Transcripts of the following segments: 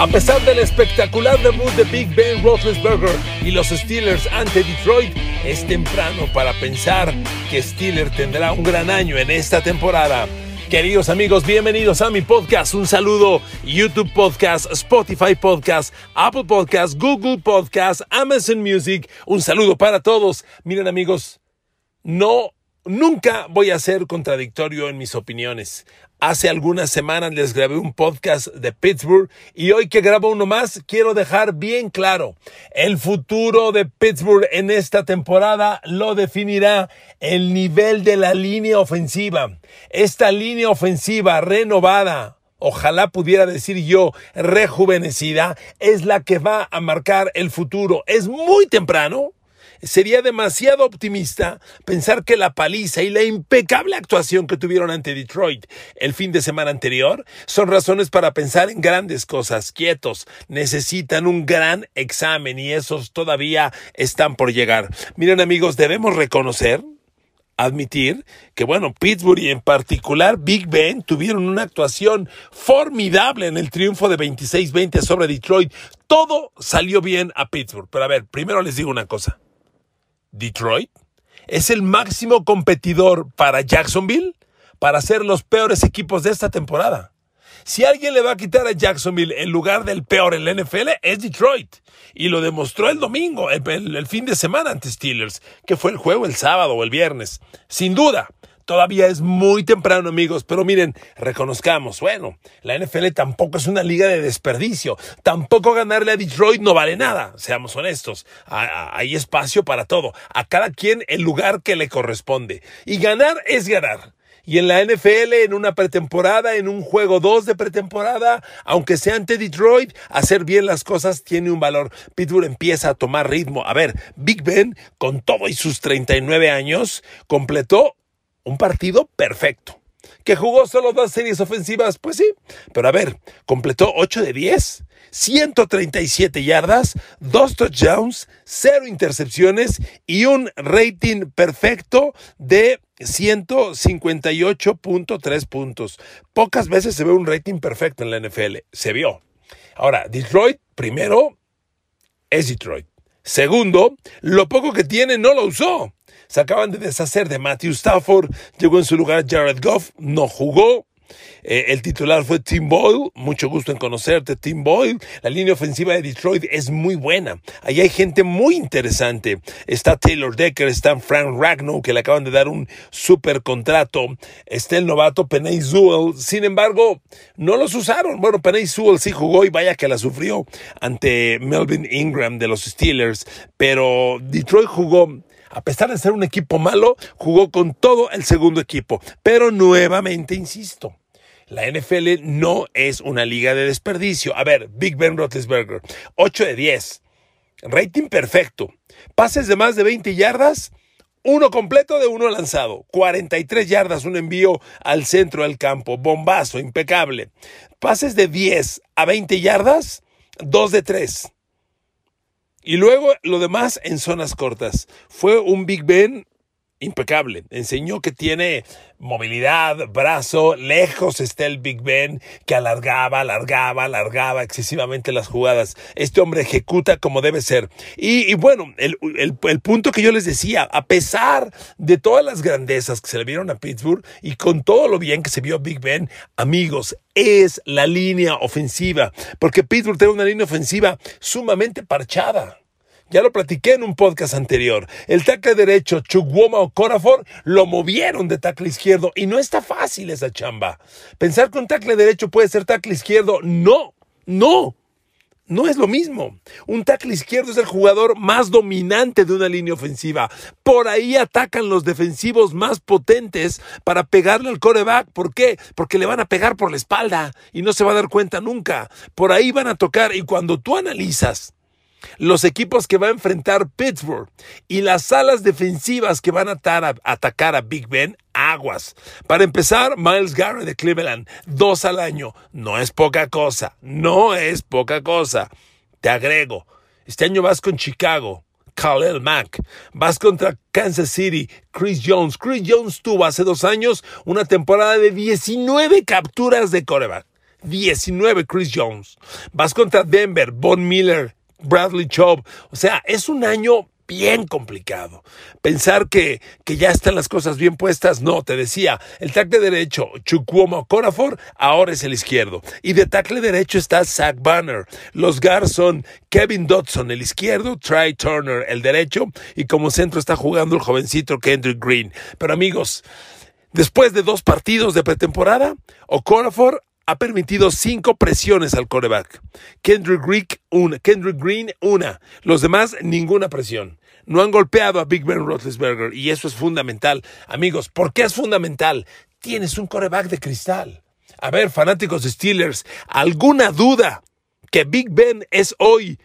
A pesar del espectacular debut de Big Ben Roethlisberger y los Steelers ante Detroit, es temprano para pensar que Steelers tendrá un gran año en esta temporada. Queridos amigos, bienvenidos a mi podcast. Un saludo YouTube Podcast, Spotify Podcast, Apple Podcast, Google Podcast, Amazon Music. Un saludo para todos. Miren amigos, no Nunca voy a ser contradictorio en mis opiniones. Hace algunas semanas les grabé un podcast de Pittsburgh y hoy que grabo uno más quiero dejar bien claro, el futuro de Pittsburgh en esta temporada lo definirá el nivel de la línea ofensiva. Esta línea ofensiva renovada, ojalá pudiera decir yo, rejuvenecida, es la que va a marcar el futuro. Es muy temprano, sería demasiado optimista pensar que la paliza y la impecable actuación que tuvieron ante Detroit el fin de semana anterior son razones para pensar en grandes cosas. Quietos, necesitan un gran examen y esos todavía están por llegar. Miren amigos, debemos reconocer admitir que, bueno, Pittsburgh y en particular Big Ben tuvieron una actuación formidable en el triunfo de 26-20 sobre Detroit. Todo salió bien a Pittsburgh. Pero a ver, primero les digo una cosa. Detroit es el máximo competidor para Jacksonville para ser los peores equipos de esta temporada. Si alguien le va a quitar a Jacksonville el lugar del peor en la NFL, es Detroit. Y lo demostró el domingo, el, el, fin de semana ante Steelers, que fue el juego el sábado o el viernes. Sin duda, Todavía es muy temprano, amigos, pero miren, reconozcamos, bueno, la NFL tampoco es una liga de desperdicio. Tampoco ganarle a Detroit no vale nada, seamos honestos. Hay espacio para todo. A cada quien el lugar que le corresponde. Y ganar es ganar. Y en la NFL, en una pretemporada, en un juego 2 de pretemporada, aunque sea ante Detroit, hacer bien las cosas tiene un valor. Pittsburgh empieza a tomar ritmo. A ver, Big Ben, con todo y sus 39 años, completó un partido perfecto. ¿Que jugó solo dos series ofensivas? Pues sí. Pero a ver, completó 8 de 10, 137 yardas, 2 touchdowns, 0 intercepciones y un rating perfecto de 158.3 puntos. Pocas veces se ve un rating perfecto en la NFL. Se vio. Ahora, Detroit, primero, es Detroit. Segundo, lo poco que tiene no lo usó. Se acaban de deshacer de Matthew Stafford, llegó en su lugar Jared Goff, no jugó. Eh, el titular fue Tim Boyle. Mucho gusto en conocerte, Tim Boyle. La línea ofensiva de Detroit es muy buena. Ahí hay gente muy interesante. Está Taylor Decker, está Frank Ragnow, que le acaban de dar un super contrato. Está el novato Penay Sewell. Sin embargo, no los usaron. Bueno, Penay Sewell sí jugó y vaya que la sufrió ante Melvin Ingram de los Steelers. Pero Detroit jugó a pesar de ser un equipo malo, jugó con todo el segundo equipo. Pero nuevamente, insisto, la NFL no es una liga de desperdicio. A ver, Big Ben Roethlisberger, 8 de 10. Rating perfecto. Pases de más de 20 yardas, uno completo de uno lanzado. 43 yardas, un envío al centro del campo. Bombazo, impecable. Pases de 10 a 20 yardas, 2 de 3. Y luego lo demás en zonas cortas. Fue un Big Ben impecable. Enseñó que tiene movilidad, brazo, lejos está el Big Ben que alargaba, alargaba, alargaba excesivamente las jugadas. Este hombre ejecuta como debe ser. Y, bueno, el, el, punto que yo les decía, a pesar de todas las grandezas que se le vieron a Pittsburgh y con todo lo bien que se vio Big Ben, amigos, es la línea ofensiva, porque Pittsburgh tiene una línea ofensiva sumamente parchada. Ya lo platiqué en un podcast anterior. El tackle derecho, Chukwuma o Corafor, lo movieron de tackle izquierdo y no está fácil esa chamba. Pensar que un tackle derecho puede ser tackle izquierdo, no, no. No es lo mismo. Un tackle izquierdo es el jugador más dominante de una línea ofensiva. Por ahí atacan los defensivos más potentes para pegarle al coreback. ¿Por qué? Porque le van a pegar por la espalda y no se va a dar cuenta nunca. Por ahí van a tocar y cuando tú analizas los equipos que va a enfrentar Pittsburgh y las alas defensivas que van a, atacar a Big Ben, aguas. Para empezar, Miles Garrett de Cleveland, dos al año. No es poca cosa, no es poca cosa. Te agrego, este año vas con Chicago, Khalil Mack. Vas contra Kansas City, Chris Jones. Chris Jones tuvo hace dos años una temporada de 19 capturas de coreback. 19 Chris Jones. Vas contra Denver, Von Miller, Bradley Chubb. O sea, es un año bien complicado. Pensar que, que ya están las cosas bien puestas, no, te decía, el tackle derecho, Chukwuoma Corafor, ahora es el izquierdo. Y de tackle derecho está Zach Banner. Los guards son Kevin Dodson, el izquierdo, Trey Turner, el derecho, y como centro está jugando el jovencito Kendrick Green. Pero amigos, después de dos partidos de pretemporada, Okorafor ha permitido cinco presiones al coreback. Kendrick Green, una. Kendrick Green, una. Los demás, ninguna presión no han golpeado a Big Ben Roethlisberger y eso es fundamental. Amigos, ¿por qué es fundamental? Tienes un coreback de cristal. A ver, fanáticos de Steelers, ¿alguna duda que Big Ben es hoy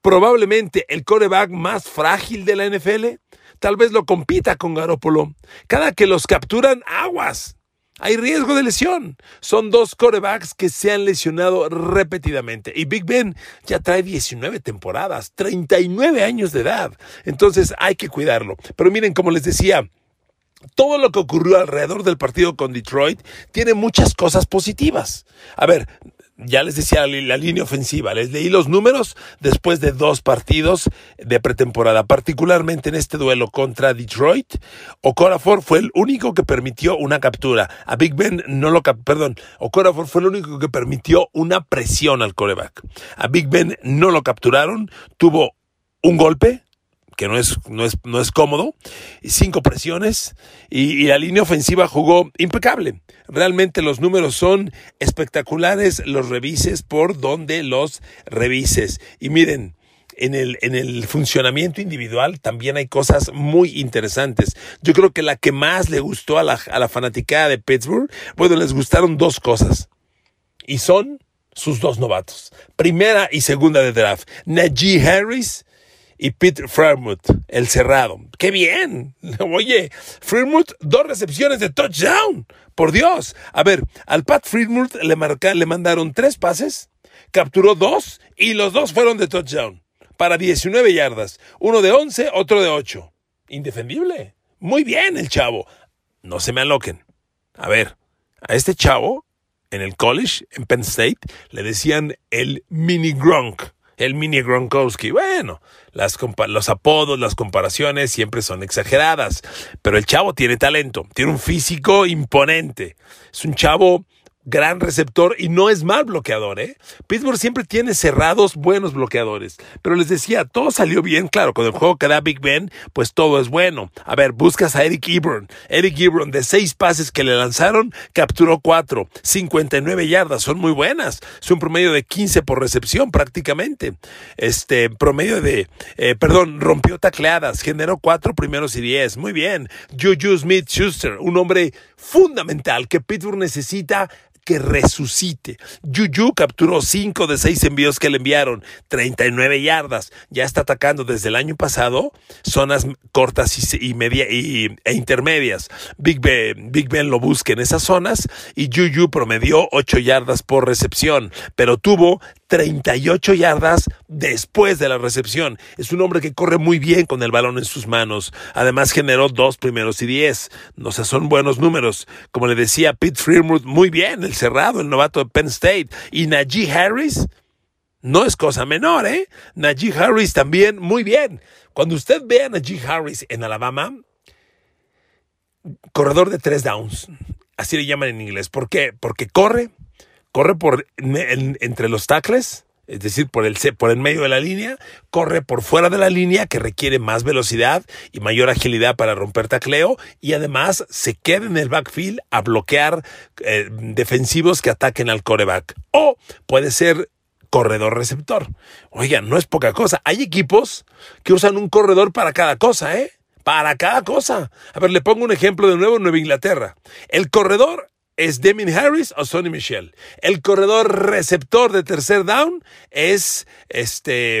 probablemente el coreback más frágil de la NFL? Tal vez lo compita con Garoppolo. Cada que los capturan, aguas hay riesgo de lesión. Son dos corebacks que se han lesionado repetidamente. Y Big Ben ya trae 19 temporadas, 39 años de edad. Entonces hay que cuidarlo. Pero miren, como les decía, todo lo que ocurrió alrededor del partido con Detroit tiene muchas cosas positivas. A ver, ya les decía la, línea ofensiva, les leí los números después de dos partidos de pretemporada, particularmente en este duelo contra Detroit. Okorafor fue el único que permitió una captura. A Big Ben no lo perdón, Okorafor fue el único que permitió una presión al coreback. A Big Ben no lo capturaron, tuvo un golpe, que no es, no es, no es cómodo, cinco presiones y, la línea ofensiva jugó impecable. Realmente los números son espectaculares, los revises por donde los revises. Y miren, en el, en el, funcionamiento individual también hay cosas muy interesantes. Yo creo que la que más le gustó a la, a la fanaticada de Pittsburgh, bueno, les gustaron dos cosas. Y son sus dos novatos. Primera y segunda de draft. Najee Harris y Pete Fremont, el cerrado. ¡Qué bien! Oye, Fremont, dos recepciones de touchdown. Por Dios. A ver, al Pat Fremont le, le mandaron tres pases, capturó dos y los dos fueron de touchdown. Para 19 yardas. Uno de 11, otro de 8. Indefendible. Muy bien el chavo. No se me aloquen. A ver, a este chavo, en el college, en Penn State, le decían el mini Gronk el mini Gronkowski. Bueno, las los apodos, las comparaciones siempre son exageradas, pero el chavo tiene talento, tiene un físico imponente. Es un chavo gran receptor y no es mal bloqueador, ¿eh? Pittsburgh siempre tiene cerrados buenos bloqueadores. Pero les decía, todo salió bien, claro, con el juego que da Big Ben, pues todo es bueno. A ver, buscas a Eric Ebron. Eric Ebron, de seis pases que le lanzaron, capturó cuatro. 59 yardas, son muy buenas. Es un promedio de 15 por recepción prácticamente. Este, promedio de, eh, perdón, rompió tacleadas, generó cuatro primeros y diez. Muy bien. Juju Smith-Schuster, un hombre fundamental que Pittsburgh necesita que resucite. Juju capturó 5 de 6 envíos que le enviaron, 39 yardas. Ya está atacando desde el año pasado zonas cortas y, media, y, e intermedias. Big Ben, Big Ben lo busca en esas zonas y Juju promedió 8 yardas por recepción, pero tuvo 38 yardas después de la recepción. Es un hombre que corre muy bien con el balón en sus manos. Además generó dos primeros y diez. No sé, son buenos números. Como le decía Pete Freemuth, muy bien, el cerrado, el novato de Penn State. Y Najee Harris, no es cosa menor, ¿eh? Najee Harris también, muy bien. Cuando usted ve a Najee Harris en Alabama, corredor de tres downs, así le llaman en inglés. ¿Por qué? Porque corre, corre por entre los tacles, es decir, por el, por el medio de la línea, corre por fuera de la línea que requiere más velocidad y mayor agilidad para romper tacleo y además se queda en el backfield a bloquear eh, defensivos que ataquen al coreback. O puede ser corredor receptor. Oigan, no es poca cosa. Hay equipos que usan un corredor para cada cosa, ¿eh? Para cada cosa. A ver, le pongo un ejemplo de nuevo en Nueva Inglaterra. El corredor es Demin Harris o Sonny Michel. El corredor receptor de tercer down es este,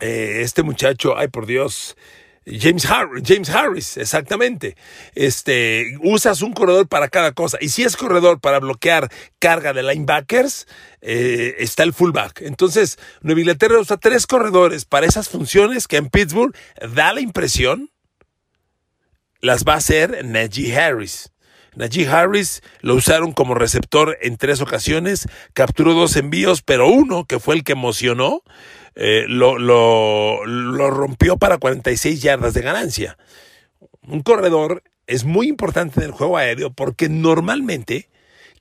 eh, este muchacho, ay por Dios, James, James Harris, exactamente. Este, usas un corredor para cada cosa. Y si es corredor para bloquear carga de linebackers, eh, está el fullback. Entonces, Nueva Inglaterra usa tres corredores para esas funciones que en Pittsburgh da la impresión las va a hacer Najee Harris. Najee Harris lo usaron como receptor en tres ocasiones, capturó dos envíos, pero uno, que fue el que emocionó, eh, lo, rompió para 46 yardas de ganancia. Un corredor es muy importante en el juego aéreo porque normalmente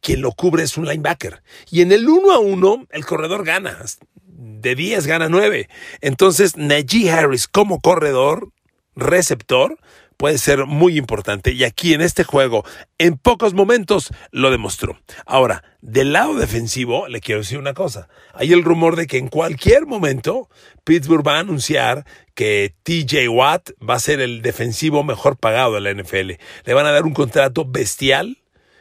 quien lo cubre es un linebacker. Y en el uno a uno, el corredor gana. De 10 gana 9. Entonces, Najee Harris como corredor, receptor, puede ser muy importante. Y aquí en este juego, en pocos momentos, lo demostró. Ahora, del lado defensivo, le quiero decir una cosa. Hay el rumor de que en cualquier momento Pittsburgh va a anunciar que TJ Watt va a ser el defensivo mejor pagado de la NFL. Le van a dar un contrato bestial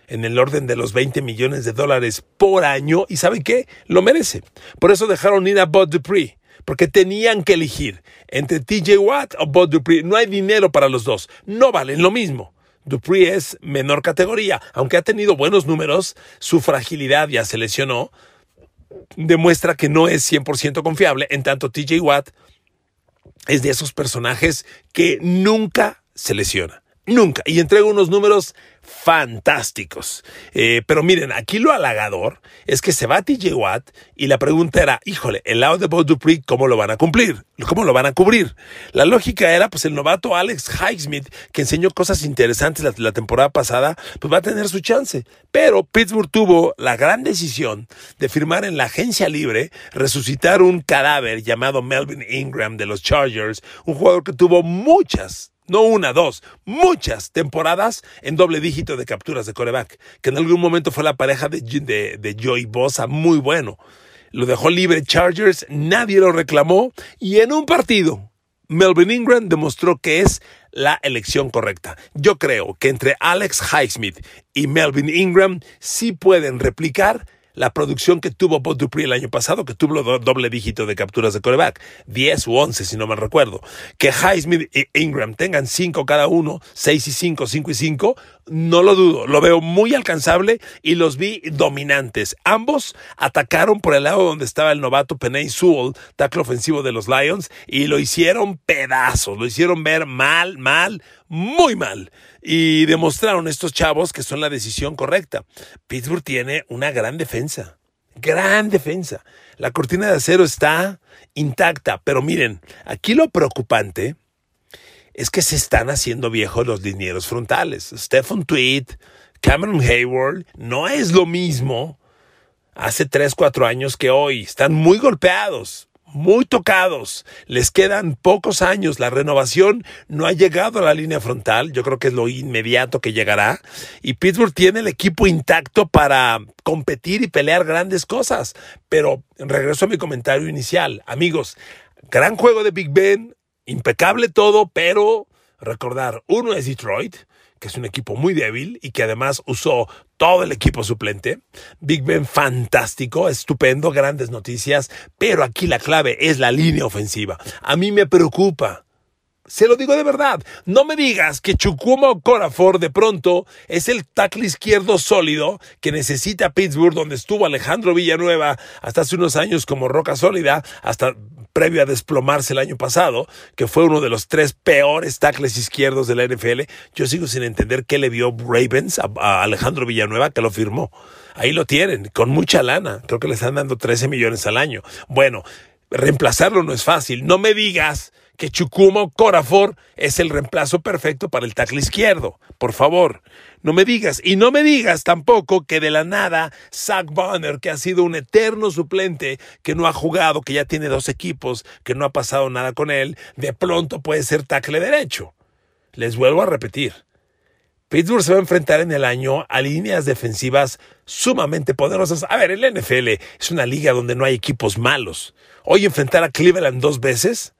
en el orden de los 20 millones de dólares por año y ¿saben qué? Lo merece. Por eso dejaron ir a Bud Dupree, porque tenían que elegir entre TJ Watt o Bud Dupree. No hay dinero para los dos, no valen lo mismo. Dupree es menor categoría, aunque ha tenido buenos números, su fragilidad ya se lesionó, demuestra que no es 100% confiable, en tanto TJ Watt es de esos personajes que nunca se lesiona. Nunca. Y entrega unos números fantásticos. Eh, pero miren, aquí lo halagador es que se va TJ Watt y la pregunta era, híjole, el lado de Bob Dupree, ¿cómo lo van a cumplir? ¿Cómo lo van a cubrir? La lógica era, pues el novato Alex Highsmith, que enseñó cosas interesantes la temporada pasada, pues va a tener su chance. Pero Pittsburgh tuvo la gran decisión de firmar en la agencia libre, resucitar un cadáver llamado Melvin Ingram de los Chargers, un jugador que tuvo muchas no una, dos, muchas temporadas en doble dígito de capturas de coreback, que en algún momento fue la pareja de, de, Joey Bosa, muy bueno. Lo dejó libre Chargers, nadie lo reclamó y en un partido, Melvin Ingram demostró que es la elección correcta. Yo creo que entre Alex Highsmith y Melvin Ingram sí pueden replicar la producción que tuvo Bob Dupree el año pasado, que tuvo doble dígito de capturas de coreback, 10 u 11 si no mal recuerdo. Que Highsmith e Ingram tengan 5 cada uno, 6 y 5, 5 y 5, no lo dudo, lo veo muy alcanzable y los vi dominantes. Ambos atacaron por el lado donde estaba el novato Penay Sewell, tackle ofensivo de los Lions, y lo hicieron pedazos, lo hicieron ver mal, mal, muy mal. Y demostraron estos chavos que son la decisión correcta. Pittsburgh tiene una gran defensa. Gran defensa. La cortina de acero está intacta. Pero miren, aquí lo preocupante es que se están haciendo viejos los linieros frontales. Stephen Tweed, Cameron Hayward, no es lo mismo hace 3, 4 años que hoy. Están muy golpeados muy tocados. Les quedan pocos años. La renovación no ha llegado a la línea frontal. Yo creo que es lo inmediato que llegará. Y Pittsburgh tiene el equipo intacto para competir y pelear grandes cosas. Pero regreso a mi comentario inicial. Amigos, gran juego de Big Ben. Impecable todo, pero recordar, uno es Detroit que es un equipo muy débil y que además usó todo el equipo suplente. Big Ben fantástico, estupendo, grandes noticias, pero aquí la clave es la línea ofensiva. A mí me preocupa. Se lo digo de verdad. No me digas que Chukwuma Corafor de pronto es el tackle izquierdo sólido que necesita Pittsburgh, donde estuvo Alejandro Villanueva hasta hace unos años como roca sólida, hasta previo a desplomarse el año pasado, que fue uno de los tres peores tackles izquierdos de la NFL, yo sigo sin entender qué le vio Ravens a, Alejandro Villanueva que lo firmó. Ahí lo tienen, con mucha lana. Creo que le están dando 13 millones al año. Bueno, reemplazarlo no es fácil. No me digas que Chukumo Corafor es el reemplazo perfecto para el tackle izquierdo. Por favor, no me digas. Y no me digas tampoco que de la nada Zach Bonner, que ha sido un eterno suplente, que no ha jugado, que ya tiene dos equipos, que no ha pasado nada con él, de pronto puede ser tackle derecho. Les vuelvo a repetir. Pittsburgh se va a enfrentar en el año a líneas defensivas sumamente poderosas. A ver, el NFL es una liga donde no hay equipos malos. Hoy enfrentar a Cleveland dos veces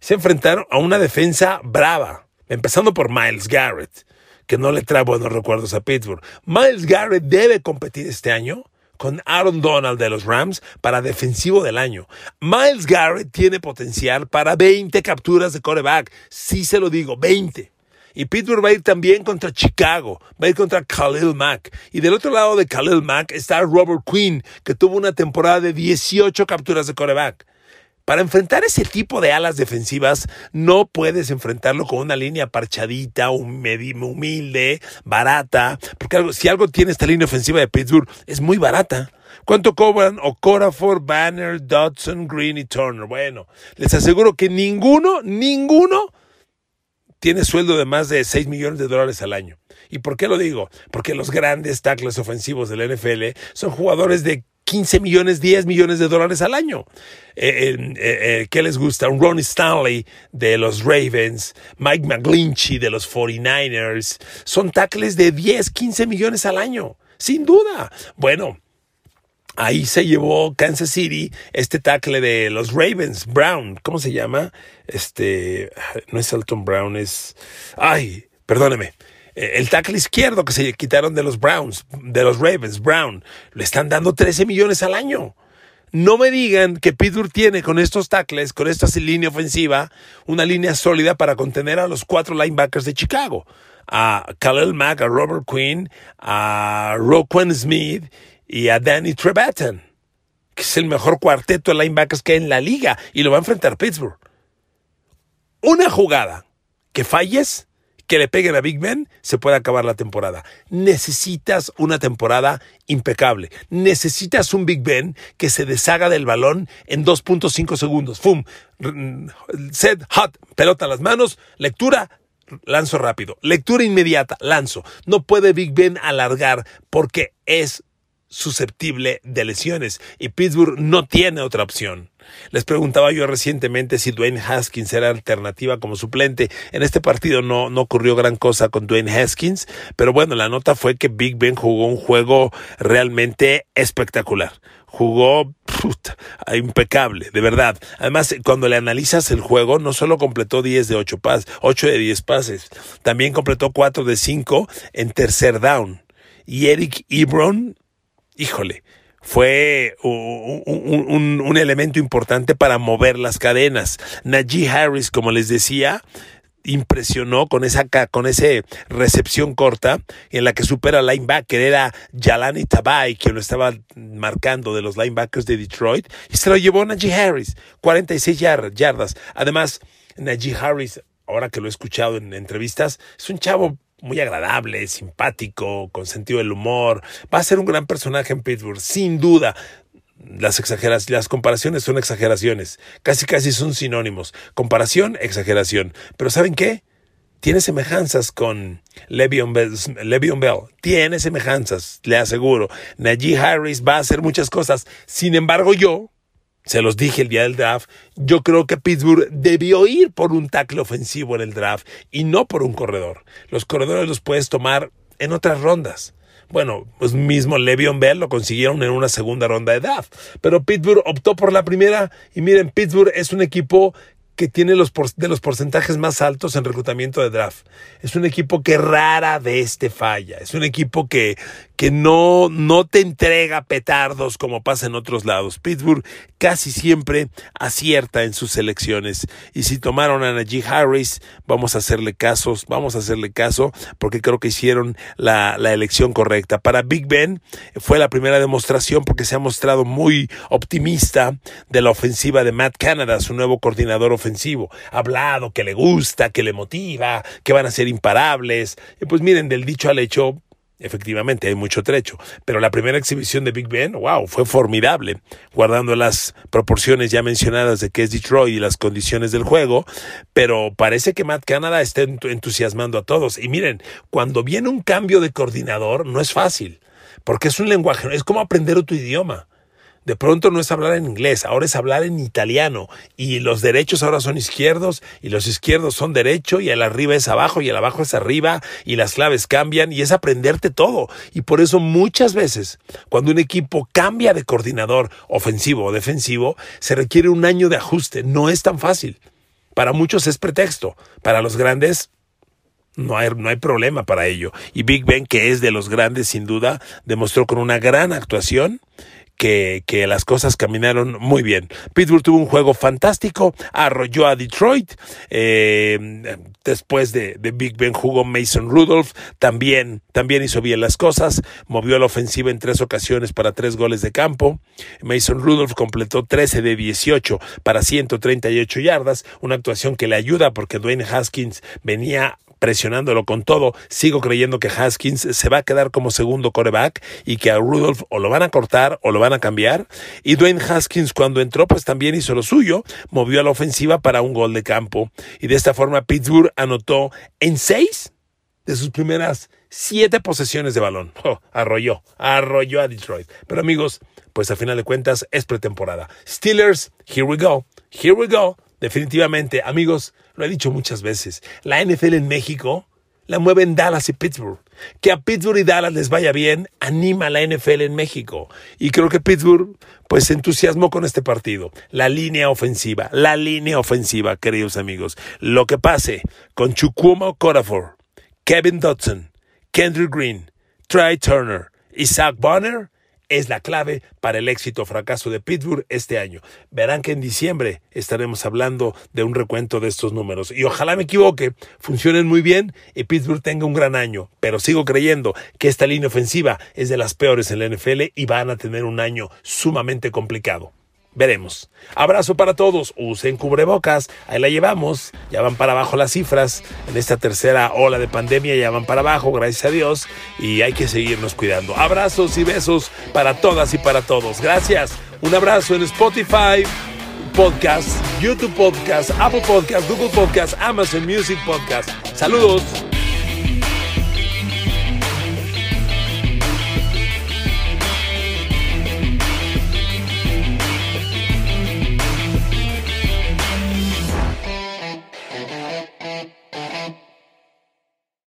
se enfrentaron a una defensa brava, empezando por Miles Garrett, que no le trae buenos recuerdos a Pittsburgh. Miles Garrett debe competir este año con Aaron Donald de los Rams para defensivo del año. Miles Garrett tiene potencial para 20 capturas de coreback. Sí se lo digo, 20. Y Pittsburgh va a ir también contra Chicago, va a ir contra Khalil Mack. Y del otro lado de Khalil Mack está Robert Quinn, que tuvo una temporada de 18 capturas de coreback. Para enfrentar ese tipo de alas defensivas, no puedes enfrentarlo con una línea parchadita, humilde, barata, porque si algo tiene esta línea ofensiva de Pittsburgh, es muy barata. ¿Cuánto cobran Okorafor, Banner, Dodson, Green y Turner? Bueno, les aseguro que ninguno, ninguno tiene sueldo de más de 6 millones de dólares al año. ¿Y por qué lo digo? Porque los grandes tackles ofensivos del NFL son jugadores de 15 millones, 10 millones de dólares al año. Eh, eh, eh, ¿Qué les gusta? Un Ronnie Stanley de los Ravens, Mike McGlinchey de los 49ers. Son tackles de 10, 15 millones al año. Sin duda. Bueno, ahí se llevó Kansas City este tackle de los Ravens, Brown. ¿Cómo se llama? Este, no es Elton Brown, es... Ay, perdóneme. Eh, el tackle izquierdo que se quitaron de los Browns, de los Ravens, Brown, le están dando 13 millones al año. No me digan que Pittsburgh tiene con estos tackles, con esta línea ofensiva, una línea sólida para contener a los cuatro linebackers de Chicago. A Khalil Mack, a Robert Quinn, a Roquan Smith y a Danny Trevathan, que es el mejor cuarteto de linebackers que hay en la liga y lo va a enfrentar Pittsburgh. Una jugada que falles que le peguen a Big Ben, se puede acabar la temporada. Necesitas una temporada impecable. Necesitas un Big Ben que se deshaga del balón en 2.5 segundos. ¡Fum! Set, hot, pelota a las manos, lectura, lanzo rápido. Lectura inmediata, lanzo. No puede Big Ben alargar porque es susceptible de lesiones y Pittsburgh no tiene otra opción. Les preguntaba yo recientemente si Dwayne Haskins era alternativa como suplente. En este partido no, no ocurrió gran cosa con Dwayne Haskins, pero bueno, la nota fue que Big Ben jugó un juego realmente espectacular. Jugó impecable, de verdad. Además, cuando le analizas el juego, no solo completó 10 de 8 pases, 8 de 10 pases, también completó 4 de 5 en tercer down. Y Eric Ebron híjole, fue un, elemento importante para mover las cadenas. Najee Harris, como les decía, impresionó con esa con ese recepción corta en la que supera al linebacker era Jalani Tabay quien lo estaba marcando de los linebackers de Detroit y se lo llevó Najee Harris 46 yardas además Najee Harris ahora que lo he escuchado en entrevistas es un chavo muy agradable, simpático, con sentido del humor. Va a ser un gran personaje en Pittsburgh, sin duda. Las exageraciones, las comparaciones son exageraciones. Casi casi son sinónimos. Comparación, exageración. Pero ¿saben qué? Tiene semejanzas con Le'Veon Bell, Bell. Tiene semejanzas, le aseguro. Najee Harris va a hacer muchas cosas. Sin embargo, yo, se los dije el día del draft, yo creo que Pittsburgh debió ir por un tackle ofensivo en el draft y no por un corredor. Los corredores los puedes tomar en otras rondas. Bueno, pues mismo Le'Veon Bell lo consiguieron en una segunda ronda de draft, pero Pittsburgh optó por la primera y miren, Pittsburgh es un equipo que tiene los de los porcentajes más altos en reclutamiento de draft. Es un equipo que rara vez te falla. Es un equipo que, que no, no te entrega petardos como pasa en otros lados. Pittsburgh casi siempre acierta en sus selecciones. Y si tomaron a Najee Harris, vamos a hacerle casos, vamos a hacerle caso, porque creo que hicieron la, la elección correcta. Para Big Ben fue la primera demostración porque se ha mostrado muy optimista de la ofensiva de Matt Canada, su nuevo coordinador ofensivo. Ha hablado que le gusta, que le motiva, que van a ser imparables. Y pues miren, del dicho al hecho, Efectivamente, hay mucho trecho. Pero la primera exhibición de Big Ben, wow, fue formidable, guardando las proporciones ya mencionadas de que es Detroit y las condiciones del juego. Pero parece que Matt Canada está entusiasmando a todos. Y miren, cuando viene un cambio de coordinador, no es fácil, porque es un lenguaje, es como aprender otro idioma. De pronto no es hablar en inglés, ahora es hablar en italiano. Y los derechos ahora son izquierdos y los izquierdos son derecho y el arriba es abajo y el abajo es arriba y las claves cambian y es aprenderte todo. Y por eso muchas veces cuando un equipo cambia de coordinador ofensivo o defensivo, se requiere un año de ajuste. No es tan fácil. Para muchos es pretexto. Para los grandes no hay, no hay, problema para ello. Y Big Ben, que es de los grandes sin duda, demostró con una gran actuación que, que, las cosas caminaron muy bien. Pittsburgh tuvo un juego fantástico, arrolló a Detroit. Eh, después de, de, Big Ben jugó Mason Rudolph, también, también hizo bien las cosas, movió la ofensiva en tres ocasiones para tres goles de campo. Mason Rudolph completó 13 de 18 para 138 yardas, una actuación que le ayuda porque Dwayne Haskins venía presionándolo con todo. Sigo creyendo que Haskins se va a quedar como segundo coreback y que a Rudolph o lo van a cortar o lo van a cambiar. Y Dwayne Haskins cuando entró pues también hizo lo suyo, movió a la ofensiva para un gol de campo. Y de esta forma Pittsburgh anotó en seis de sus primeras siete posesiones de balón. Oh, arrolló, arrolló a Detroit. Pero amigos, pues a final de cuentas es pretemporada. Steelers, here we go, here we go. Definitivamente, amigos, lo he dicho muchas veces, la NFL en México la mueven Dallas y Pittsburgh. Que a Pittsburgh y Dallas les vaya bien, anima a la NFL en México. Y creo que Pittsburgh, pues se entusiasmó con este partido. La línea ofensiva, la línea ofensiva, queridos amigos. Lo que pase con Chukwuma Corafor, Kevin Dodson, Kendrick Green, Trey Turner y Zach Bonner es la clave para el éxito o fracaso de Pittsburgh este año. Verán que en diciembre estaremos hablando de un recuento de estos números. Y ojalá me equivoque, funcionen muy bien y Pittsburgh tenga un gran año. Pero sigo creyendo que esta línea ofensiva es de las peores en la NFL y van a tener un año sumamente complicado. Veremos. Abrazo para todos. Usen cubrebocas. Ahí la llevamos. Ya van para abajo las cifras. En esta tercera ola de pandemia ya van para abajo, gracias a Dios. Y hay que seguirnos cuidando. Abrazos y besos para todas y para todos. Gracias. Un abrazo en Spotify Podcast, YouTube Podcast, Apple Podcast, Google Podcast, Amazon Music Podcast. Saludos.